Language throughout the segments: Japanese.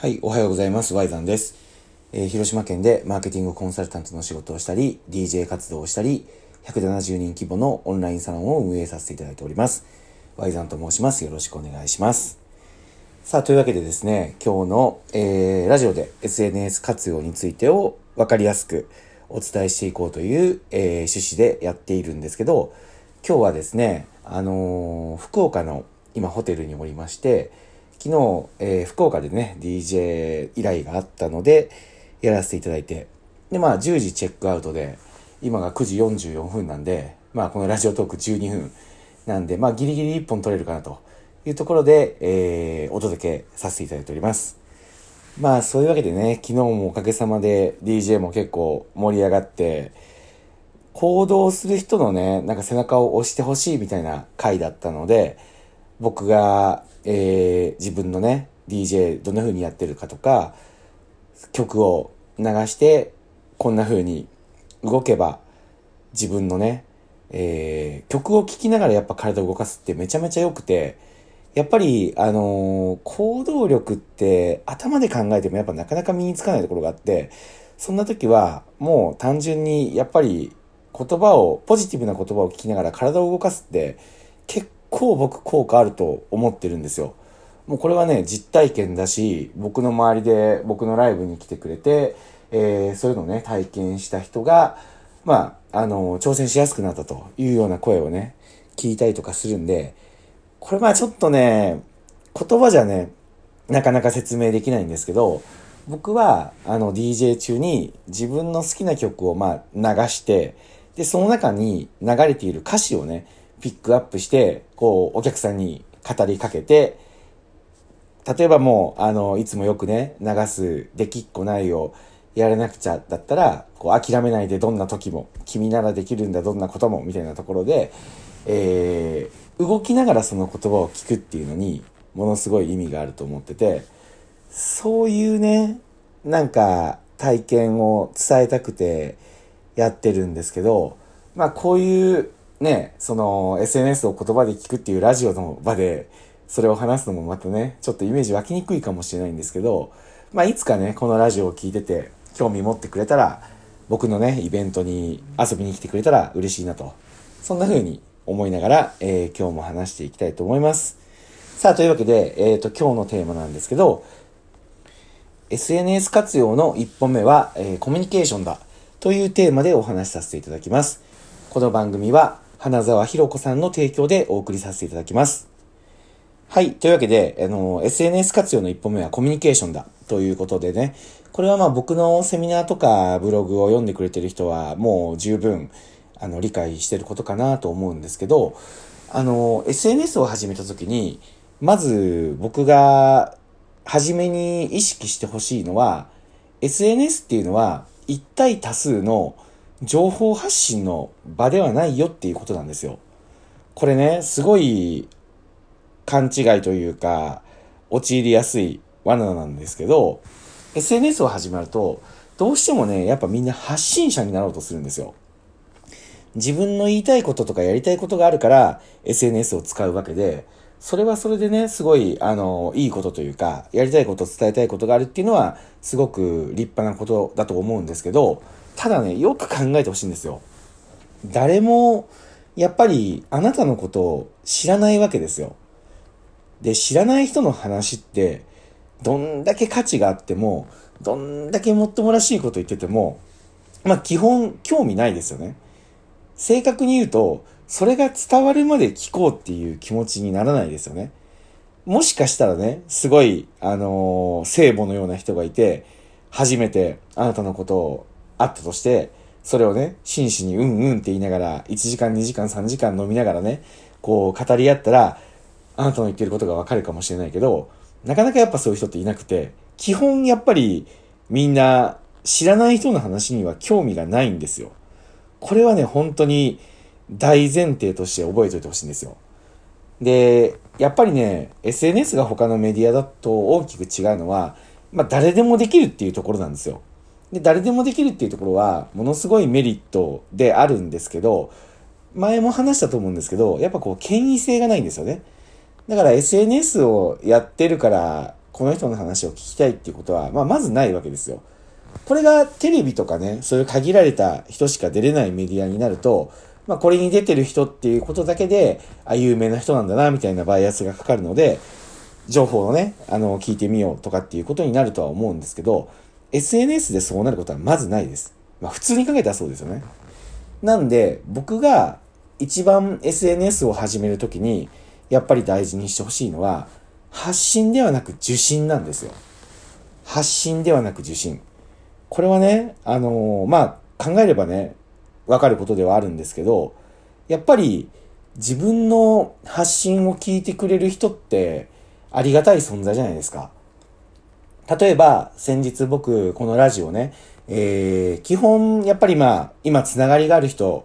はい、おはようございます。ワイザンです。えー、広島県でマーケティングコンサルタントの仕事をしたり、DJ 活動をしたり、170人規模のオンラインサロンを運営させていただいております。ワイザンと申します。よろしくお願いします。さあ、というわけでですね、今日の、えー、ラジオで SNS 活用についてを分かりやすくお伝えしていこうという、えー、趣旨でやっているんですけど、今日はですね、あのー、福岡の今ホテルにおりまして、昨日、えー、福岡でね、DJ 依頼があったので、やらせていただいて、で、まあ、10時チェックアウトで、今が9時44分なんで、まあ、このラジオトーク12分なんで、まあ、ギリギリ1本取れるかなというところで、えー、お届けさせていただいております。まあ、そういうわけでね、昨日もおかげさまで DJ も結構盛り上がって、行動する人のね、なんか背中を押してほしいみたいな回だったので、僕がえー、自分のね、DJ どんな風にやってるかとか、曲を流して、こんな風に動けば、自分のね、えー、曲を聴きながらやっぱ体を動かすってめちゃめちゃ良くて、やっぱり、あのー、行動力って頭で考えてもやっぱなかなか身につかないところがあって、そんな時はもう単純にやっぱり言葉を、ポジティブな言葉を聞きながら体を動かすって結構僕効果あると思ってるんですよ。もうこれはね、実体験だし、僕の周りで僕のライブに来てくれて、えー、そういうのをね、体験した人が、まあ、あの、挑戦しやすくなったというような声をね、聞いたりとかするんで、これまあちょっとね、言葉じゃね、なかなか説明できないんですけど、僕は、あの、DJ 中に自分の好きな曲をまあ流して、で、その中に流れている歌詞をね、ピックアップして、こう、お客さんに語りかけて、例えばもう、あの、いつもよくね、流す、できっこないをやらなくちゃだったら、こう、諦めないでどんな時も、君ならできるんだ、どんなことも、みたいなところで、えー、動きながらその言葉を聞くっていうのに、ものすごい意味があると思ってて、そういうね、なんか、体験を伝えたくてやってるんですけど、まあこういうね、その SNS を言葉で聞くっていうラジオの場で、それを話すのもまたね、ちょっとイメージ湧きにくいかもしれないんですけど、まあいつかね、このラジオを聞いてて、興味持ってくれたら、僕のね、イベントに遊びに来てくれたら嬉しいなと。そんな風に思いながら、えー、今日も話していきたいと思います。さあ、というわけで、えっ、ー、と、今日のテーマなんですけど、SNS 活用の1本目は、えー、コミュニケーションだというテーマでお話しさせていただきます。この番組は、花沢ひろ子さんの提供でお送りさせていただきます。はい。というわけで、あの、SNS 活用の一歩目はコミュニケーションだということでね、これはまあ僕のセミナーとかブログを読んでくれてる人はもう十分、あの、理解してることかなと思うんですけど、あの、SNS を始めた時に、まず僕が初めに意識してほしいのは、SNS っていうのは一体多数の情報発信の場ではないよっていうことなんですよ。これね、すごい勘違いというか、陥りやすい罠なんですけど、SNS を始まると、どうしてもね、やっぱみんな発信者になろうとするんですよ。自分の言いたいこととかやりたいことがあるから SNS を使うわけで、それはそれでね、すごい、あの、いいことというか、やりたいこと、伝えたいことがあるっていうのは、すごく立派なことだと思うんですけど、ただね、よく考えてほしいんですよ。誰も、やっぱりあなたのことを知らないわけですよ。で、知らない人の話って、どんだけ価値があっても、どんだけもっともらしいこと言ってても、まあ基本興味ないですよね。正確に言うと、それが伝わるまで聞こうっていう気持ちにならないですよね。もしかしたらね、すごい、あのー、聖母のような人がいて、初めてあなたのことをあったとして、それをね、真摯にうんうんって言いながら、1時間、2時間、3時間飲みながらね、こう語り合ったら、あなたの言ってることがわかるかもしれないけど、なかなかやっぱそういう人っていなくて、基本やっぱりみんな知らない人の話には興味がないんですよ。これはね、本当に大前提として覚えておいてほしいんですよ。で、やっぱりね、SNS が他のメディアだと大きく違うのは、まあ誰でもできるっていうところなんですよ。で、誰でもできるっていうところは、ものすごいメリットであるんですけど、前も話したと思うんですけど、やっぱこう、権威性がないんですよね。だから SNS をやってるから、この人の話を聞きたいっていうことは、まあ、まずないわけですよ。これがテレビとかね、そういう限られた人しか出れないメディアになると、まあ、これに出てる人っていうことだけで、あ、有名な人なんだな、みたいなバイアスがかかるので、情報をね、あの、聞いてみようとかっていうことになるとは思うんですけど、SNS でそうなることはまずないです。まあ、普通に考えたらそうですよね。なんで、僕が一番 SNS を始めるときに、やっぱり大事にしてほしいのは、発信ではなく受信なんですよ。発信ではなく受信。これはね、あのー、まあ、考えればね、わかることではあるんですけど、やっぱり自分の発信を聞いてくれる人ってありがたい存在じゃないですか。例えば、先日僕、このラジオね、えー、基本、やっぱりまあ、今つながりがある人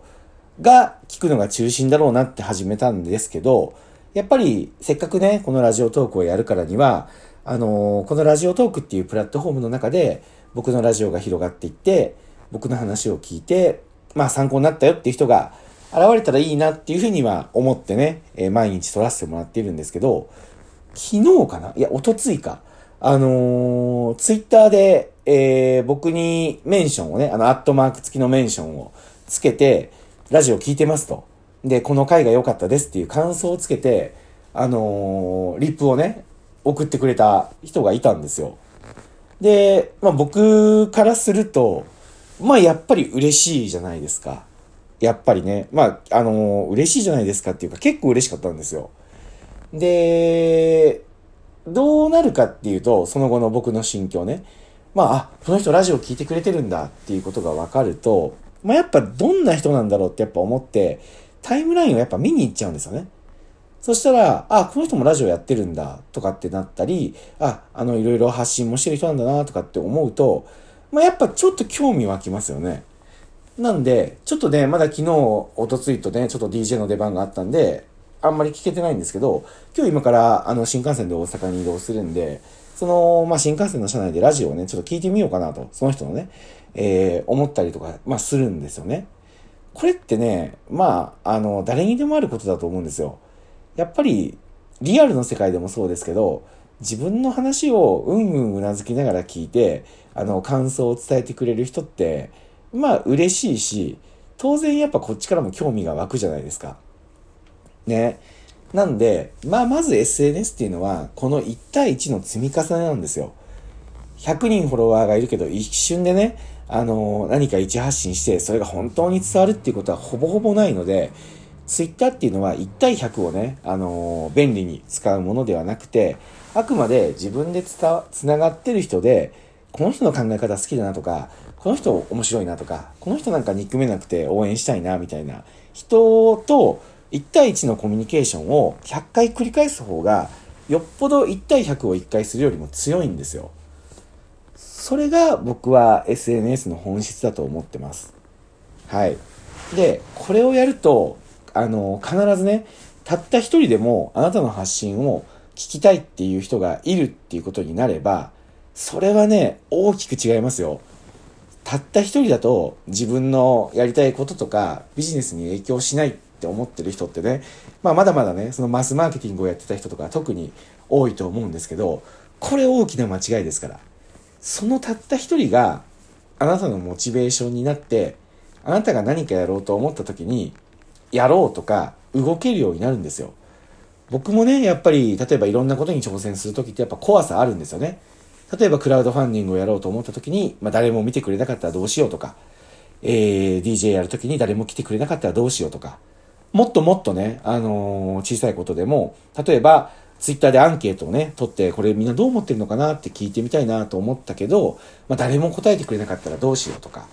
が聞くのが中心だろうなって始めたんですけど、やっぱりせっかくね、このラジオトークをやるからには、あのー、このラジオトークっていうプラットフォームの中で、僕のラジオが広がっていって、僕の話を聞いて、まあ参考になったよっていう人が現れたらいいなっていうふうには思ってね、えー、毎日撮らせてもらっているんですけど、昨日かな？いや、おとついか。あのー、ツイッターで、えー、僕にメンションをね、あの、アットマーク付きのメンションをつけて、ラジオ聞いてますと。で、この回が良かったですっていう感想をつけて、あのー、リップをね、送ってくれた人がいたんですよ。で、まあ僕からすると、まあやっぱり嬉しいじゃないですか。やっぱりね。まあ、あのー、嬉しいじゃないですかっていうか結構嬉しかったんですよ。で、どうなるかっていうと、その後の僕の心境ね。まあ、あ、この人ラジオ聞いてくれてるんだっていうことが分かると、まあやっぱどんな人なんだろうってやっぱ思って、タイムラインをやっぱ見に行っちゃうんですよね。そしたら、あ、この人もラジオやってるんだとかってなったり、あ、あの、いろいろ発信もしてる人なんだなとかって思うと、まあ、やっぱちょっと興味湧きますよね。なんで、ちょっとね、まだ昨日、おとついとね、ちょっと DJ の出番があったんで、あんまり聞けてないんですけど、今日今から、あの、新幹線で大阪に移動するんで、その、まあ、新幹線の車内でラジオをね、ちょっと聞いてみようかなと、その人のね、えー、思ったりとか、まあ、するんですよね。これってね、まあ、あの、誰にでもあることだと思うんですよ。やっぱり、リアルの世界でもそうですけど、自分の話をうんうんうなずきながら聞いて、あの、感想を伝えてくれる人って、まあ嬉しいし、当然やっぱこっちからも興味が湧くじゃないですか。ね。なんで、まあまず SNS っていうのは、この1対1の積み重ねなんですよ。100人フォロワーがいるけど、一瞬でね、あの、何か一発信して、それが本当に伝わるっていうことはほぼほぼないので、ツイッターっていうのは1対100をね、あのー、便利に使うものではなくて、あくまで自分でつた、つながってる人で、この人の考え方好きだなとか、この人面白いなとか、この人なんか憎めなくて応援したいなみたいな人と1対1のコミュニケーションを100回繰り返す方が、よっぽど1対100を1回するよりも強いんですよ。それが僕は SNS の本質だと思ってます。はい。で、これをやると、あの、必ずね、たった一人でもあなたの発信を聞きたいっていう人がいるっていうことになれば、それはね、大きく違いますよ。たった一人だと自分のやりたいこととかビジネスに影響しないって思ってる人ってね、まあまだまだね、そのマスマーケティングをやってた人とか特に多いと思うんですけど、これ大きな間違いですから。そのたった一人があなたのモチベーションになって、あなたが何かやろうと思った時に、やろうとか動けるようになるんですよ。僕もね、やっぱり、例えばいろんなことに挑戦するときってやっぱ怖さあるんですよね。例えばクラウドファンディングをやろうと思ったときに、まあ誰も見てくれなかったらどうしようとか、えー、DJ やるときに誰も来てくれなかったらどうしようとか、もっともっとね、あのー、小さいことでも、例えば、ツイッターでアンケートをね、取って、これみんなどう思ってるのかなって聞いてみたいなと思ったけど、まあ誰も答えてくれなかったらどうしようとか、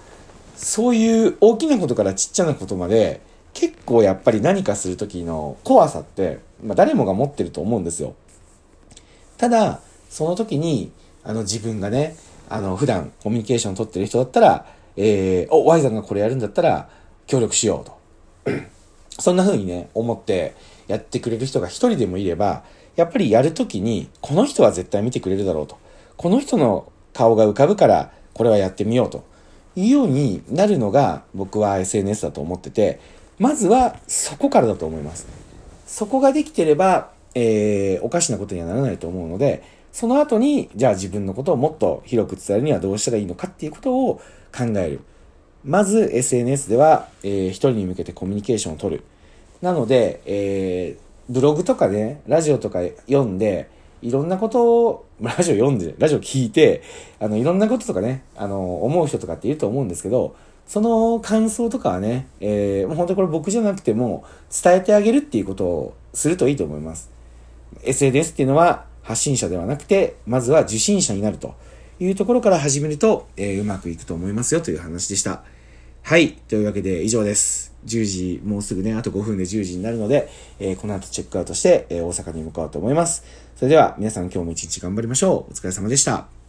そういう大きなことからちっちゃなことまで、結構やっぱり何かする時の怖さって、まあ、誰もが持ってると思うんですよ。ただ、その時に、あの自分がね、あの普段コミュニケーションを取ってる人だったら、えー、お、Y さんがこれやるんだったら協力しようと。そんな風にね、思ってやってくれる人が一人でもいれば、やっぱりやるときに、この人は絶対見てくれるだろうと。この人の顔が浮かぶから、これはやってみようと。いうようになるのが僕は SNS だと思ってて、まずはそこからだと思います。そこができてれば、えー、おかしなことにはならないと思うので、その後に、じゃあ自分のことをもっと広く伝えるにはどうしたらいいのかっていうことを考える。まず SNS では、えー、一人に向けてコミュニケーションを取る。なので、えー、ブログとかね、ラジオとか読んで、いろんなことを、ラジオ読んで、ラジオ聞いて、あの、いろんなこととかね、あの、思う人とかっていると思うんですけど、その感想とかはね、えー、もう本当これ僕じゃなくても伝えてあげるっていうことをするといいと思います。SNS っていうのは発信者ではなくて、まずは受信者になるというところから始めると、えー、うまくいくと思いますよという話でした。はい。というわけで以上です。10時、もうすぐね、あと5分で10時になるので、えー、この後チェックアウトして、えー、大阪に向かおうと思います。それでは皆さん今日も一日頑張りましょう。お疲れ様でした。